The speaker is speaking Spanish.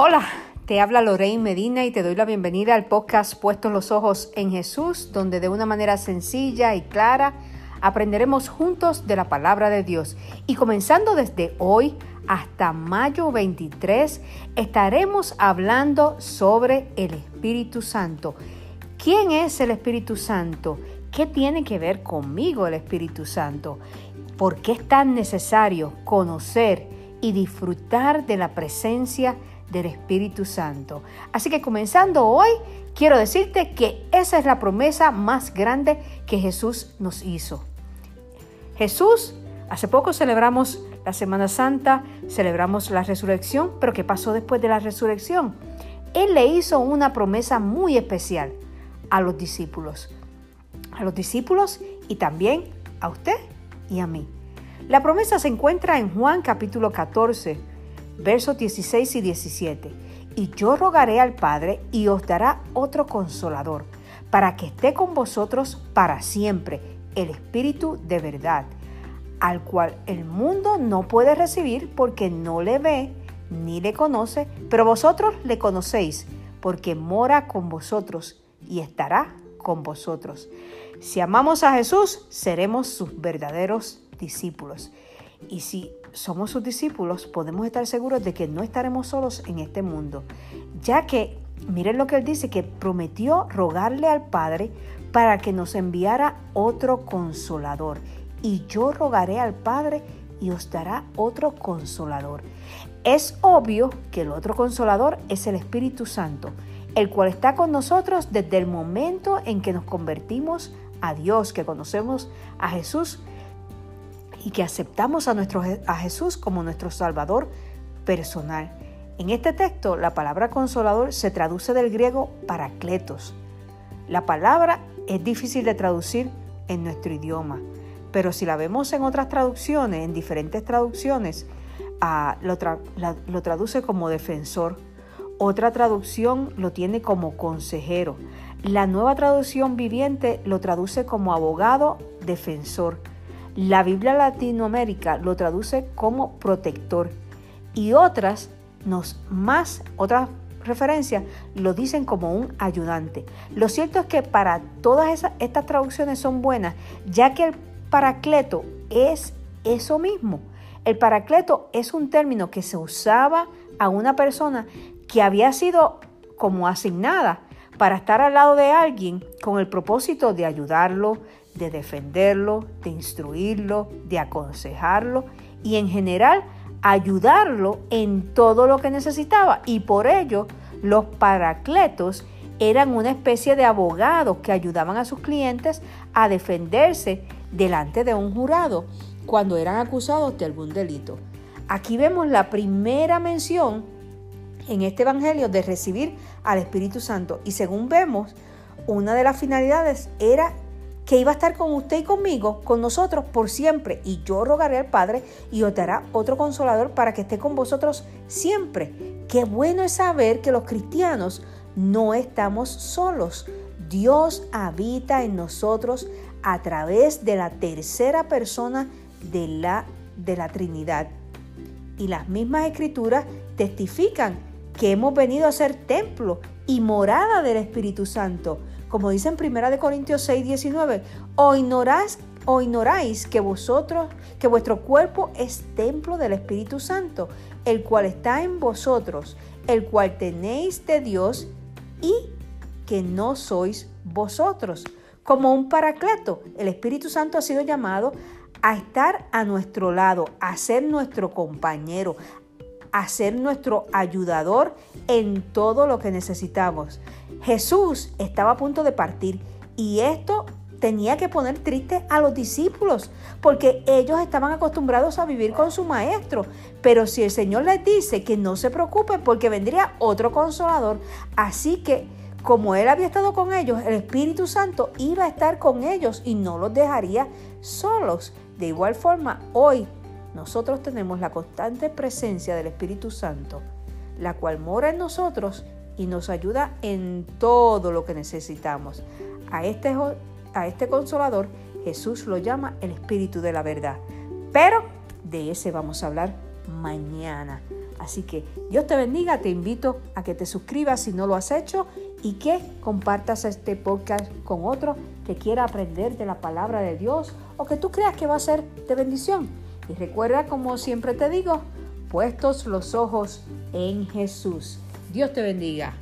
Hola, te habla Lorraine Medina y te doy la bienvenida al podcast Puestos los Ojos en Jesús, donde de una manera sencilla y clara aprenderemos juntos de la palabra de Dios. Y comenzando desde hoy hasta mayo 23, estaremos hablando sobre el Espíritu Santo. ¿Quién es el Espíritu Santo? ¿Qué tiene que ver conmigo el Espíritu Santo? ¿Por qué es tan necesario conocer y disfrutar de la presencia de del Espíritu Santo. Así que comenzando hoy, quiero decirte que esa es la promesa más grande que Jesús nos hizo. Jesús, hace poco celebramos la Semana Santa, celebramos la resurrección, pero ¿qué pasó después de la resurrección? Él le hizo una promesa muy especial a los discípulos. A los discípulos y también a usted y a mí. La promesa se encuentra en Juan capítulo 14, versos 16 y 17. Y yo rogaré al Padre y os dará otro consolador, para que esté con vosotros para siempre, el Espíritu de verdad, al cual el mundo no puede recibir porque no le ve ni le conoce, pero vosotros le conocéis, porque mora con vosotros y estará con vosotros. Si amamos a Jesús, seremos sus verdaderos discípulos. Y si somos sus discípulos, podemos estar seguros de que no estaremos solos en este mundo, ya que, miren lo que él dice, que prometió rogarle al Padre para que nos enviara otro consolador. Y yo rogaré al Padre y os dará otro consolador. Es obvio que el otro consolador es el Espíritu Santo, el cual está con nosotros desde el momento en que nos convertimos a Dios, que conocemos a Jesús y que aceptamos a, nuestro, a Jesús como nuestro Salvador personal. En este texto, la palabra consolador se traduce del griego paracletos. La palabra es difícil de traducir en nuestro idioma, pero si la vemos en otras traducciones, en diferentes traducciones, ah, lo, lo traduce como defensor. Otra traducción lo tiene como consejero. La nueva traducción viviente lo traduce como abogado defensor. La Biblia Latinoamérica lo traduce como protector y otras nos más otras referencias lo dicen como un ayudante. Lo cierto es que para todas estas traducciones son buenas, ya que el paracleto es eso mismo. El paracleto es un término que se usaba a una persona que había sido como asignada para estar al lado de alguien con el propósito de ayudarlo, de defenderlo, de instruirlo, de aconsejarlo y en general ayudarlo en todo lo que necesitaba. Y por ello los paracletos eran una especie de abogados que ayudaban a sus clientes a defenderse delante de un jurado cuando eran acusados de algún delito. Aquí vemos la primera mención en este Evangelio de recibir al Espíritu Santo y según vemos, una de las finalidades era que iba a estar con usted y conmigo, con nosotros por siempre. Y yo rogaré al Padre y os dará otro consolador para que esté con vosotros siempre. Qué bueno es saber que los cristianos no estamos solos. Dios habita en nosotros a través de la tercera persona de la, de la Trinidad. Y las mismas escrituras testifican que hemos venido a ser templo y morada del Espíritu Santo como dice en 1 Corintios 6, 19, o ignoráis, o ignoráis que vosotros, que vuestro cuerpo es templo del Espíritu Santo, el cual está en vosotros, el cual tenéis de Dios y que no sois vosotros. Como un paracleto, el Espíritu Santo ha sido llamado a estar a nuestro lado, a ser nuestro compañero, a ser nuestro ayudador en todo lo que necesitamos. Jesús estaba a punto de partir y esto tenía que poner triste a los discípulos porque ellos estaban acostumbrados a vivir con su maestro. Pero si el Señor les dice que no se preocupen porque vendría otro consolador, así que como Él había estado con ellos, el Espíritu Santo iba a estar con ellos y no los dejaría solos. De igual forma, hoy nosotros tenemos la constante presencia del Espíritu Santo, la cual mora en nosotros y nos ayuda en todo lo que necesitamos. A este, a este consolador Jesús lo llama el Espíritu de la verdad. Pero de ese vamos a hablar mañana. Así que Dios te bendiga, te invito a que te suscribas si no lo has hecho y que compartas este podcast con otro que quiera aprender de la palabra de Dios o que tú creas que va a ser de bendición. Y recuerda, como siempre te digo, puestos los ojos en Jesús. Dios te bendiga.